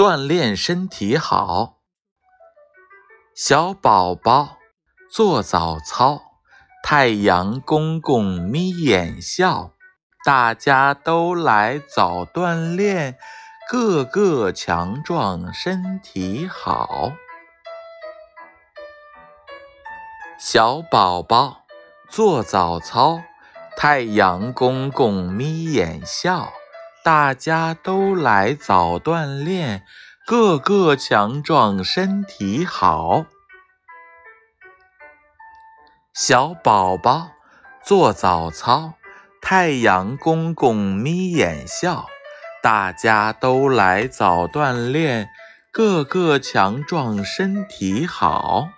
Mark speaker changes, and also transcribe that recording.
Speaker 1: 锻炼身体好。小宝宝做早操，太阳公公眯眼笑，大家都来早锻炼，个个强壮身体好。小宝宝做早操，太阳公公眯眼笑。大家都来早锻炼，个个强壮身体好。小宝宝做早操，太阳公公眯眼笑。大家都来早锻炼，个个强壮身体好。